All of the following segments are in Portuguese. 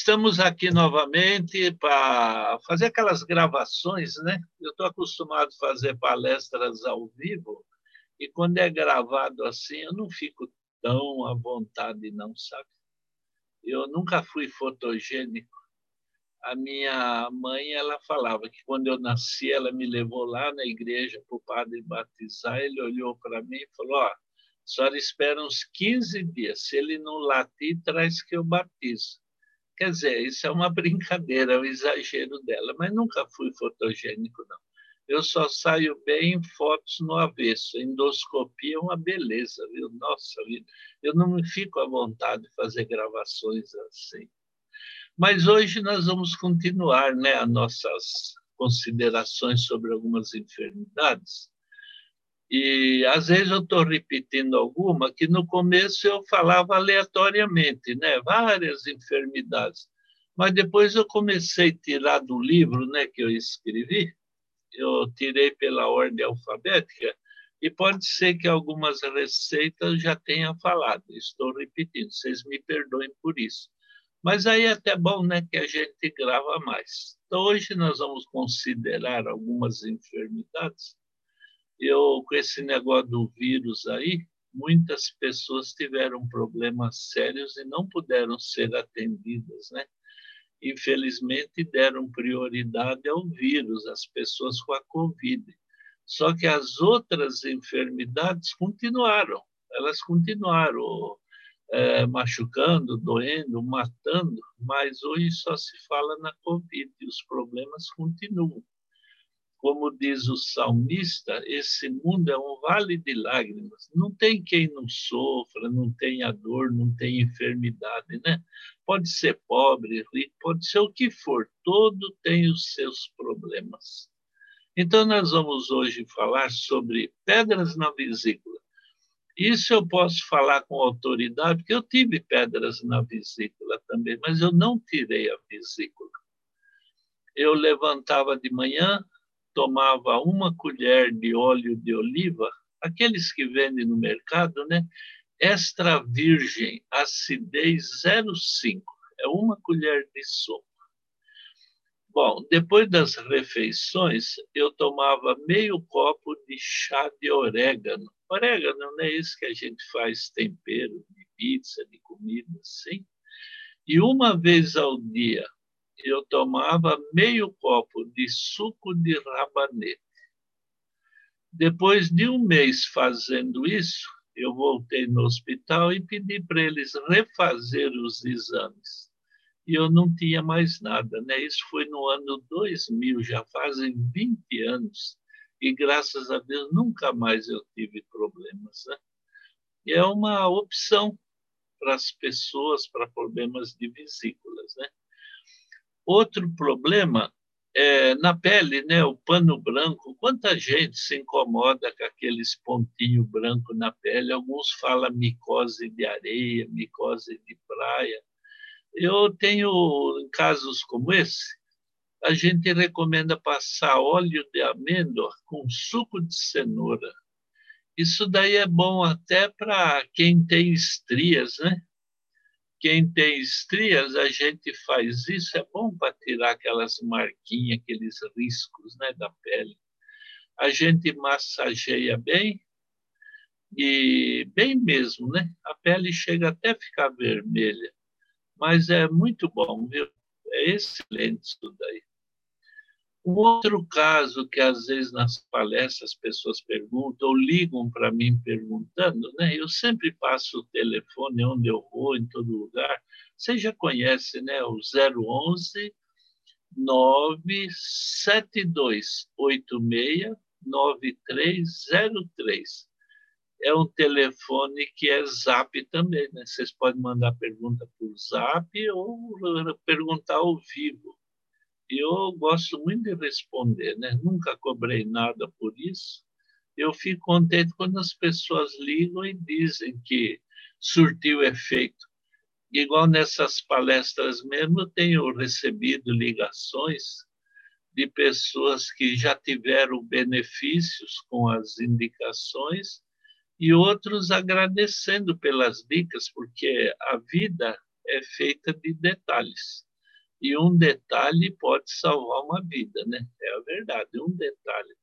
Estamos aqui novamente para fazer aquelas gravações, né? Eu estou acostumado a fazer palestras ao vivo e quando é gravado assim, eu não fico tão à vontade, não, sabe? Eu nunca fui fotogênico. A minha mãe, ela falava que quando eu nasci, ela me levou lá na igreja para o padre batizar. Ele olhou para mim e falou: Ó, oh, a senhora espera uns 15 dias. Se ele não latir, traz que eu batizo. Quer dizer, isso é uma brincadeira, é um exagero dela, mas nunca fui fotogênico, não. Eu só saio bem em fotos no avesso. Endoscopia é uma beleza, viu? Nossa vida. Eu não me fico à vontade de fazer gravações assim. Mas hoje nós vamos continuar né, as nossas considerações sobre algumas enfermidades. E às vezes eu estou repetindo alguma que no começo eu falava aleatoriamente, né? várias enfermidades. Mas depois eu comecei a tirar do livro né, que eu escrevi, eu tirei pela ordem alfabética, e pode ser que algumas receitas já tenha falado, estou repetindo, vocês me perdoem por isso. Mas aí é até bom né, que a gente grava mais. Então, hoje nós vamos considerar algumas enfermidades eu com esse negócio do vírus aí, muitas pessoas tiveram problemas sérios e não puderam ser atendidas, né? Infelizmente deram prioridade ao vírus, às pessoas com a Covid. Só que as outras enfermidades continuaram, elas continuaram é, machucando, doendo, matando, mas hoje só se fala na Covid e os problemas continuam como diz o salmista, esse mundo é um vale de lágrimas. Não tem quem não sofra, não tenha dor, não tem enfermidade, né? Pode ser pobre, rico, pode ser o que for, todo tem os seus problemas. Então, nós vamos hoje falar sobre pedras na vesícula. Isso eu posso falar com autoridade, porque eu tive pedras na vesícula também, mas eu não tirei a vesícula. Eu levantava de manhã, tomava uma colher de óleo de oliva, aqueles que vendem no mercado, né? Extra virgem, acidez 0,5, é uma colher de sopa. Bom, depois das refeições, eu tomava meio copo de chá de orégano. Orégano não é isso que a gente faz tempero de pizza, de comida, sim. E uma vez ao dia, eu tomava meio copo de suco de rabanete. Depois de um mês fazendo isso, eu voltei no hospital e pedi para eles refazer os exames. E eu não tinha mais nada, né? Isso foi no ano 2000, já fazem 20 anos. E graças a Deus nunca mais eu tive problemas, né? E é uma opção para as pessoas para problemas de vesículas, né? Outro problema é na pele, né? O pano branco. Quanta gente se incomoda com aqueles pontinhos brancos na pele? Alguns falam micose de areia, micose de praia. Eu tenho casos como esse, a gente recomenda passar óleo de amêndoa com suco de cenoura. Isso daí é bom até para quem tem estrias, né? Quem tem estrias, a gente faz isso, é bom para tirar aquelas marquinhas, aqueles riscos né, da pele. A gente massageia bem, e bem mesmo, né? A pele chega até ficar vermelha, mas é muito bom, viu? É excelente isso daí. Um outro caso que às vezes nas palestras as pessoas perguntam ou ligam para mim perguntando, né? Eu sempre passo o telefone onde eu vou, em todo lugar. Você já conhece, né? O 011 97286 9303. É um telefone que é Zap também, né? Vocês podem mandar pergunta por Zap ou perguntar ao vivo eu gosto muito de responder, né? Nunca cobrei nada por isso. Eu fico contente quando as pessoas ligam e dizem que surtiu efeito. Igual nessas palestras mesmo, eu tenho recebido ligações de pessoas que já tiveram benefícios com as indicações e outros agradecendo pelas dicas, porque a vida é feita de detalhes. E um detalhe pode salvar uma vida, né? É a verdade, um detalhe.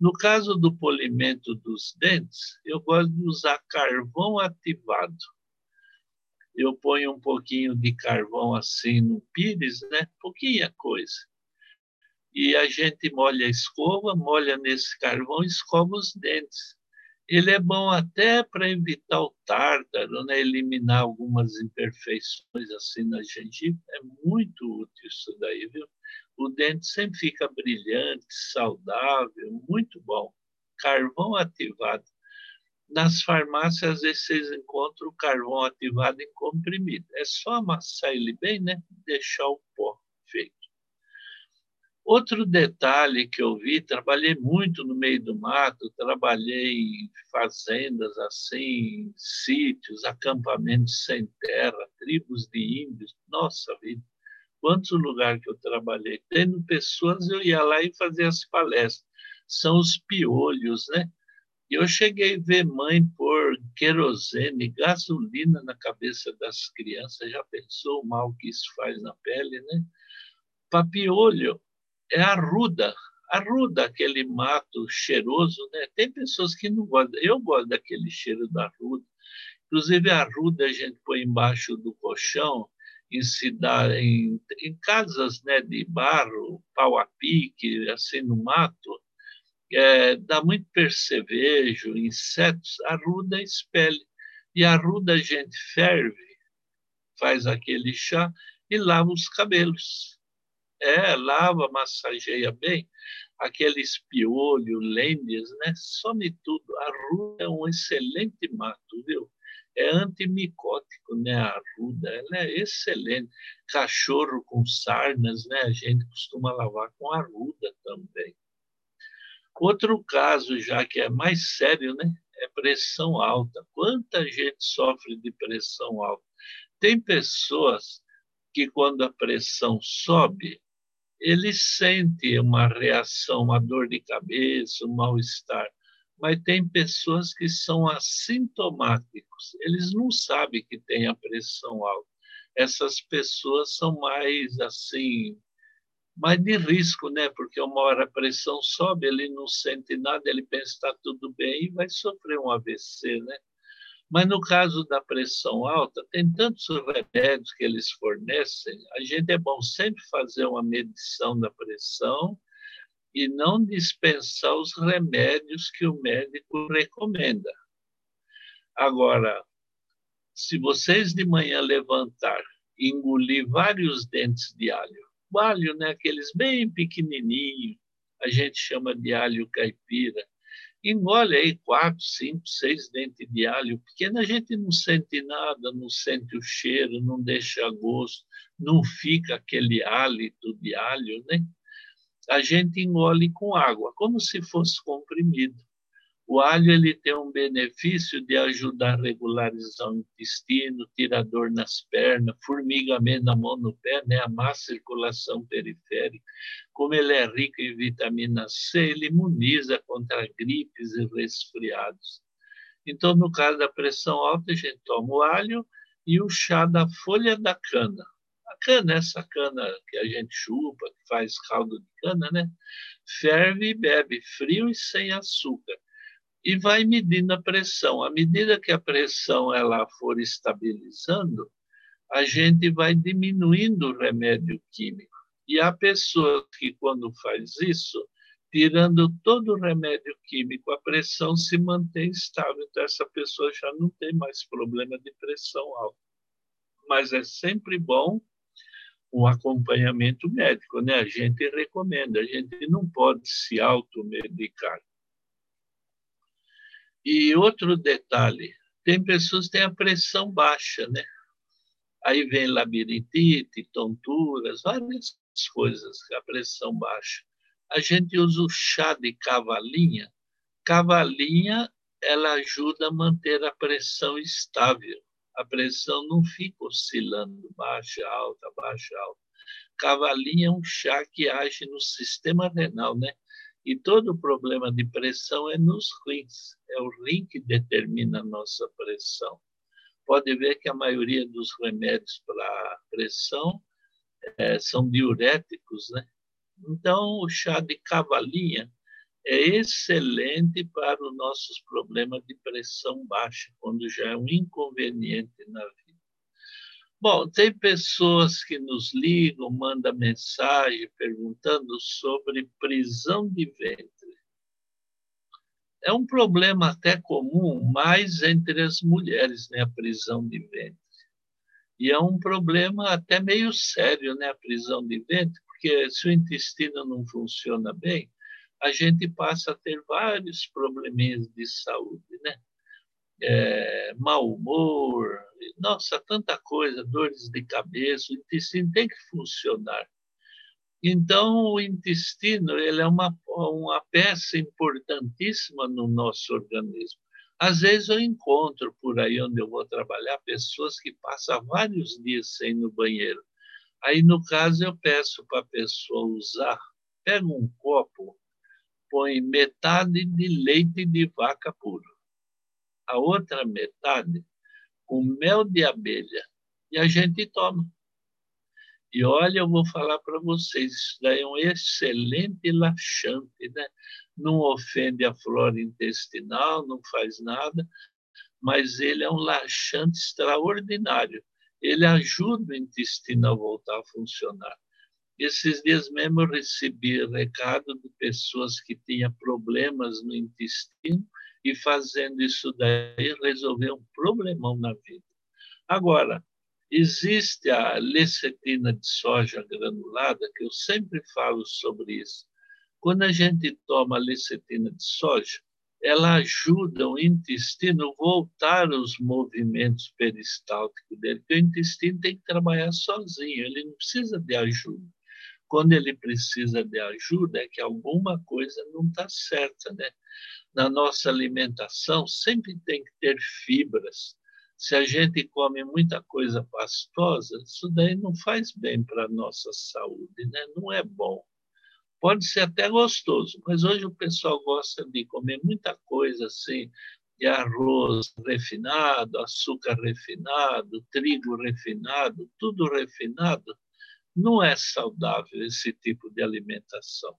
No caso do polimento dos dentes, eu gosto de usar carvão ativado. Eu ponho um pouquinho de carvão assim no pires, né? Pouquinha coisa. E a gente molha a escova, molha nesse carvão e escova os dentes. Ele é bom até para evitar o tártaro, né? eliminar algumas imperfeições assim na gengiva. É muito útil isso daí, viu? O dente sempre fica brilhante, saudável, muito bom. Carvão ativado. Nas farmácias, às vezes, vocês encontram o carvão ativado em comprimido. É só amassar ele bem, né? Deixar o pó feito. Outro detalhe que eu vi, trabalhei muito no meio do mato, trabalhei em fazendas assim, sítios, acampamentos sem terra, tribos de índios. Nossa vida, quantos lugares que eu trabalhei. Tendo pessoas, eu ia lá e fazia as palestras. São os piolhos, né? E eu cheguei a ver mãe pôr querosene, gasolina na cabeça das crianças. Já pensou o mal que isso faz na pele, né? Papiolho é arruda, arruda aquele mato cheiroso, né? Tem pessoas que não gostam. Eu gosto daquele cheiro da arruda. Inclusive a arruda a gente põe embaixo do colchão em cidade, em, em casas, né, de barro, pau a pique, assim no mato. É, dá muito percevejo, insetos, arruda espelha. E a arruda a gente ferve, faz aquele chá e lava os cabelos. É, lava, massageia bem. Aqueles piolho, lêndias, né? Some tudo. A arruda é um excelente mato, viu? É antimicótico, né? A arruda, ela é excelente. Cachorro com sarnas, né? A gente costuma lavar com arruda também. Outro caso, já que é mais sério, né? É pressão alta. Quanta gente sofre de pressão alta? Tem pessoas que, quando a pressão sobe, ele sente uma reação, uma dor de cabeça, um mal-estar. Mas tem pessoas que são assintomáticos, eles não sabem que tem a pressão alta. Essas pessoas são mais assim, mais de risco, né? Porque uma hora a pressão sobe, ele não sente nada, ele pensa que está tudo bem e vai sofrer um AVC, né? Mas no caso da pressão alta, tem tantos remédios que eles fornecem, a gente é bom sempre fazer uma medição da pressão e não dispensar os remédios que o médico recomenda. Agora, se vocês de manhã levantar e engolir vários dentes de alho, o alho, né, aqueles bem pequenininhos, a gente chama de alho caipira, engole aí quatro, cinco, seis dentes de alho pequeno, a gente não sente nada, não sente o cheiro, não deixa gosto, não fica aquele hálito de alho, né? A gente engole com água, como se fosse comprimido. O alho ele tem um benefício de ajudar a regularizar o intestino, tirar dor nas pernas, formigamento na mão no pé, né? a má circulação periférica. Como ele é rico em vitamina C, ele imuniza contra gripes e resfriados. Então, no caso da pressão alta, a gente toma o alho e o chá da folha da cana. A cana, essa cana que a gente chupa, que faz caldo de cana, né? Ferve e bebe, frio e sem açúcar e vai medindo a pressão. À medida que a pressão ela for estabilizando, a gente vai diminuindo o remédio químico. E há pessoas que, quando faz isso, tirando todo o remédio químico, a pressão se mantém estável. Então, essa pessoa já não tem mais problema de pressão alta. Mas é sempre bom um acompanhamento médico, né? A gente recomenda, a gente não pode se automedicar. E outro detalhe, tem pessoas que têm a pressão baixa, né? Aí vem labirintite, tonturas, várias coisas, a pressão baixa. A gente usa o chá de cavalinha. Cavalinha, ela ajuda a manter a pressão estável. A pressão não fica oscilando, baixa, alta, baixa, alta. Cavalinha é um chá que age no sistema renal, né? E todo o problema de pressão é nos rins. É o rim que determina a nossa pressão. Pode ver que a maioria dos remédios para pressão é, são diuréticos, né? Então, o chá de cavalinha é excelente para os nossos problemas de pressão baixa, quando já é um inconveniente na vida. Bom, tem pessoas que nos ligam, mandam mensagem perguntando sobre prisão de ventre. É um problema até comum, mais entre as mulheres, né, a prisão de ventre. E é um problema até meio sério, né, a prisão de ventre, porque se o intestino não funciona bem, a gente passa a ter vários probleminhas de saúde, né? É, mau humor, nossa, tanta coisa, dores de cabeça, o intestino tem que funcionar. Então, o intestino ele é uma, uma peça importantíssima no nosso organismo. Às vezes eu encontro por aí onde eu vou trabalhar pessoas que passam vários dias sem ir no banheiro. Aí, no caso, eu peço para a pessoa usar, pega um copo, põe metade de leite de vaca puro, a outra metade com mel de abelha, e a gente toma. E olha, eu vou falar para vocês, isso daí é um excelente laxante, né? Não ofende a flora intestinal, não faz nada, mas ele é um laxante extraordinário ele ajuda o intestino a voltar a funcionar. Esses dias mesmo eu recebi recado de pessoas que tinham problemas no intestino e fazendo isso daí resolveu um problemão na vida. Agora, existe a lecetina de soja granulada, que eu sempre falo sobre isso. Quando a gente toma lecetina de soja, ela ajuda o intestino a voltar aos movimentos peristálticos dele, porque o intestino tem que trabalhar sozinho, ele não precisa de ajuda. Quando ele precisa de ajuda, é que alguma coisa não está certa. Né? Na nossa alimentação, sempre tem que ter fibras. Se a gente come muita coisa pastosa, isso daí não faz bem para a nossa saúde, né? não é bom. Pode ser até gostoso, mas hoje o pessoal gosta de comer muita coisa assim, de arroz refinado, açúcar refinado, trigo refinado, tudo refinado. Não é saudável esse tipo de alimentação.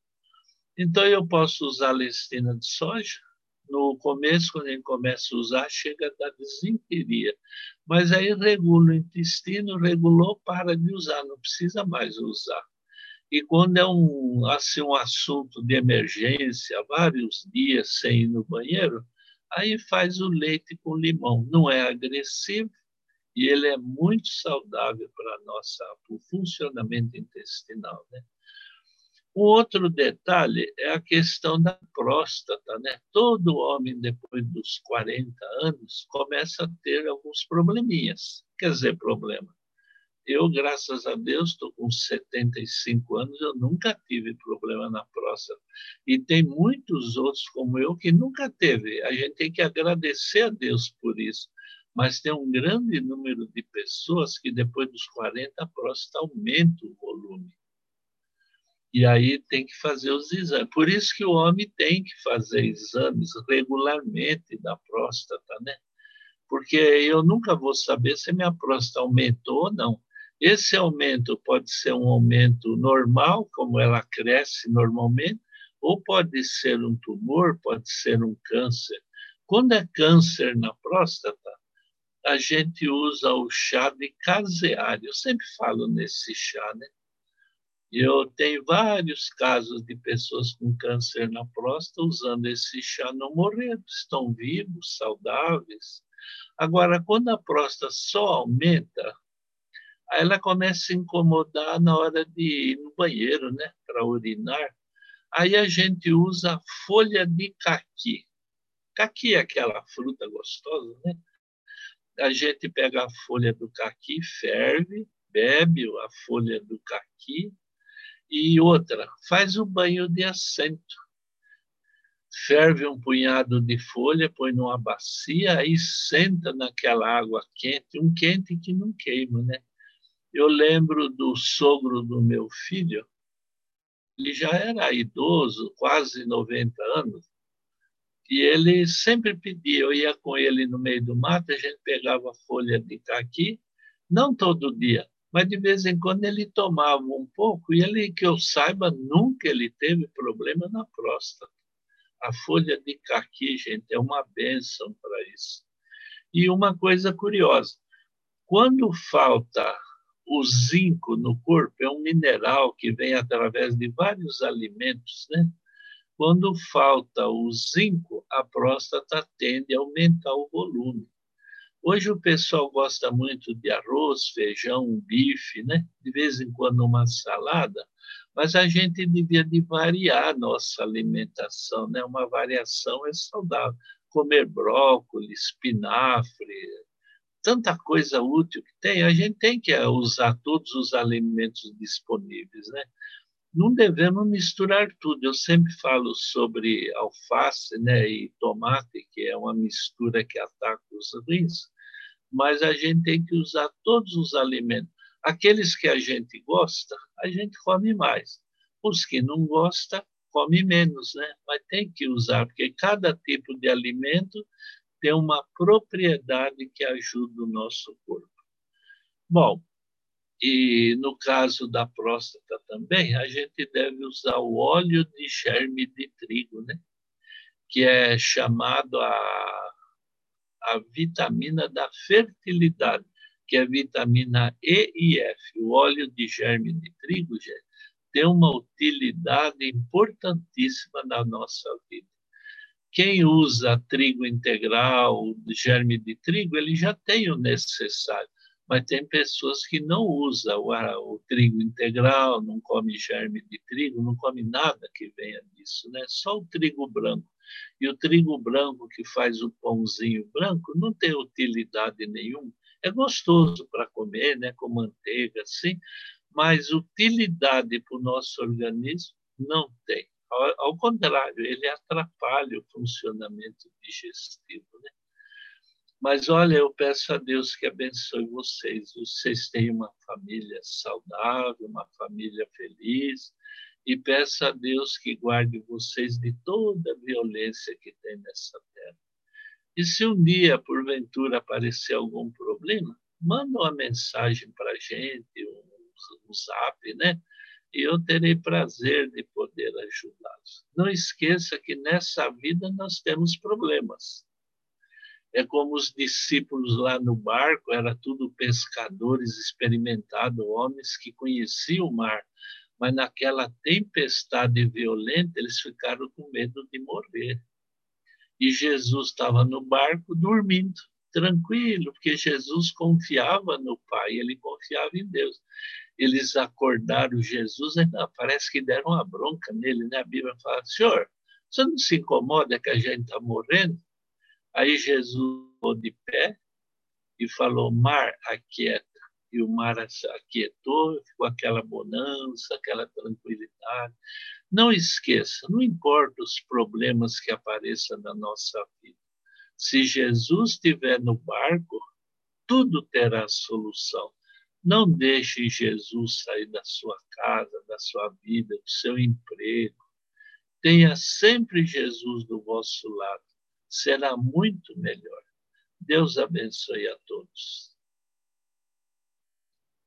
Então, eu posso usar lestina de soja. No começo, quando a gente começa a usar, chega a dar desinteria. Mas aí regula o intestino, regulou, para de usar, não precisa mais usar. E quando é um, assim, um assunto de emergência, vários dias sem ir no banheiro, aí faz o leite com limão. Não é agressivo e ele é muito saudável para o funcionamento intestinal, né? Um outro detalhe é a questão da próstata, né? Todo homem depois dos 40 anos começa a ter alguns probleminhas. Quer dizer, problema eu, graças a Deus, estou com 75 anos, eu nunca tive problema na próstata. E tem muitos outros como eu que nunca teve. A gente tem que agradecer a Deus por isso. Mas tem um grande número de pessoas que depois dos 40 a próstata aumenta o volume. E aí tem que fazer os exames. Por isso que o homem tem que fazer exames regularmente da próstata, né? Porque eu nunca vou saber se minha próstata aumentou ou não esse aumento pode ser um aumento normal, como ela cresce normalmente, ou pode ser um tumor, pode ser um câncer. Quando é câncer na próstata, a gente usa o chá de caseário. Eu sempre falo nesse chá, né? Eu tenho vários casos de pessoas com câncer na próstata usando esse chá, não morreram, estão vivos, saudáveis. Agora, quando a próstata só aumenta, ela começa a incomodar na hora de ir no banheiro, né, para urinar. Aí a gente usa folha de caqui. Caqui é aquela fruta gostosa, né? A gente pega a folha do caqui, ferve, bebe a folha do caqui e outra, faz o banho de assento. Ferve um punhado de folha, põe numa bacia e senta naquela água quente, um quente que não queima, né? Eu lembro do sogro do meu filho, ele já era idoso, quase 90 anos, e ele sempre pedia, eu ia com ele no meio do mato, a gente pegava folha de caqui, não todo dia, mas de vez em quando ele tomava um pouco e ele, que eu saiba, nunca ele teve problema na próstata. A folha de caqui, gente, é uma benção para isso. E uma coisa curiosa, quando falta o zinco no corpo, é um mineral que vem através de vários alimentos, né? Quando falta o zinco, a próstata tende a aumentar o volume. Hoje o pessoal gosta muito de arroz, feijão, bife, né? De vez em quando uma salada, mas a gente devia de variar a nossa alimentação, né? Uma variação é saudável. Comer brócolis, espinafre, tanta coisa útil que tem, a gente tem que usar todos os alimentos disponíveis, né? Não devemos misturar tudo. Eu sempre falo sobre alface, né, e tomate, que é uma mistura que ataca os rins mas a gente tem que usar todos os alimentos. Aqueles que a gente gosta, a gente come mais. Os que não gosta, come menos, né? Mas tem que usar, porque cada tipo de alimento tem uma propriedade que ajuda o nosso corpo. Bom, e no caso da próstata também, a gente deve usar o óleo de germe de trigo, né? que é chamado a a vitamina da fertilidade, que é a vitamina E e F. O óleo de germe de trigo, gente, tem uma utilidade importantíssima na nossa vida. Quem usa trigo integral, germe de trigo, ele já tem o necessário, mas tem pessoas que não usam o, o trigo integral, não come germe de trigo, não come nada que venha disso, né? Só o trigo branco. E o trigo branco que faz o pãozinho branco não tem utilidade nenhuma. É gostoso para comer, né, com manteiga, assim, mas utilidade para o nosso organismo não tem. Ao, ao, contrário, ele atrapalha o funcionamento digestivo. Né? Mas olha, eu peço a Deus que abençoe vocês. Vocês têm uma família saudável, uma família feliz, e peça a Deus que guarde vocês de toda a violência que tem nessa terra. E se um dia, porventura, aparecer algum problema, manda uma mensagem para a gente, um, um zap, né? E eu terei prazer de poder ajudá-los. Não esqueça que nessa vida nós temos problemas. É como os discípulos lá no barco, era tudo pescadores experimentados, homens que conheciam o mar, mas naquela tempestade violenta eles ficaram com medo de morrer. E Jesus estava no barco dormindo, tranquilo, porque Jesus confiava no Pai, ele confiava em Deus. Eles acordaram Jesus, e parece que deram uma bronca nele, né? A Bíblia fala: Senhor, você não se incomoda que a gente está morrendo? Aí Jesus ficou de pé e falou: Mar, aquieta e o mar se aquietou, ficou aquela bonança, aquela tranquilidade. Não esqueça, não importa os problemas que apareçam na nossa vida, se Jesus estiver no barco, tudo terá solução. Não deixe Jesus sair da sua casa, da sua vida, do seu emprego. Tenha sempre Jesus do vosso lado. Será muito melhor. Deus abençoe a todos.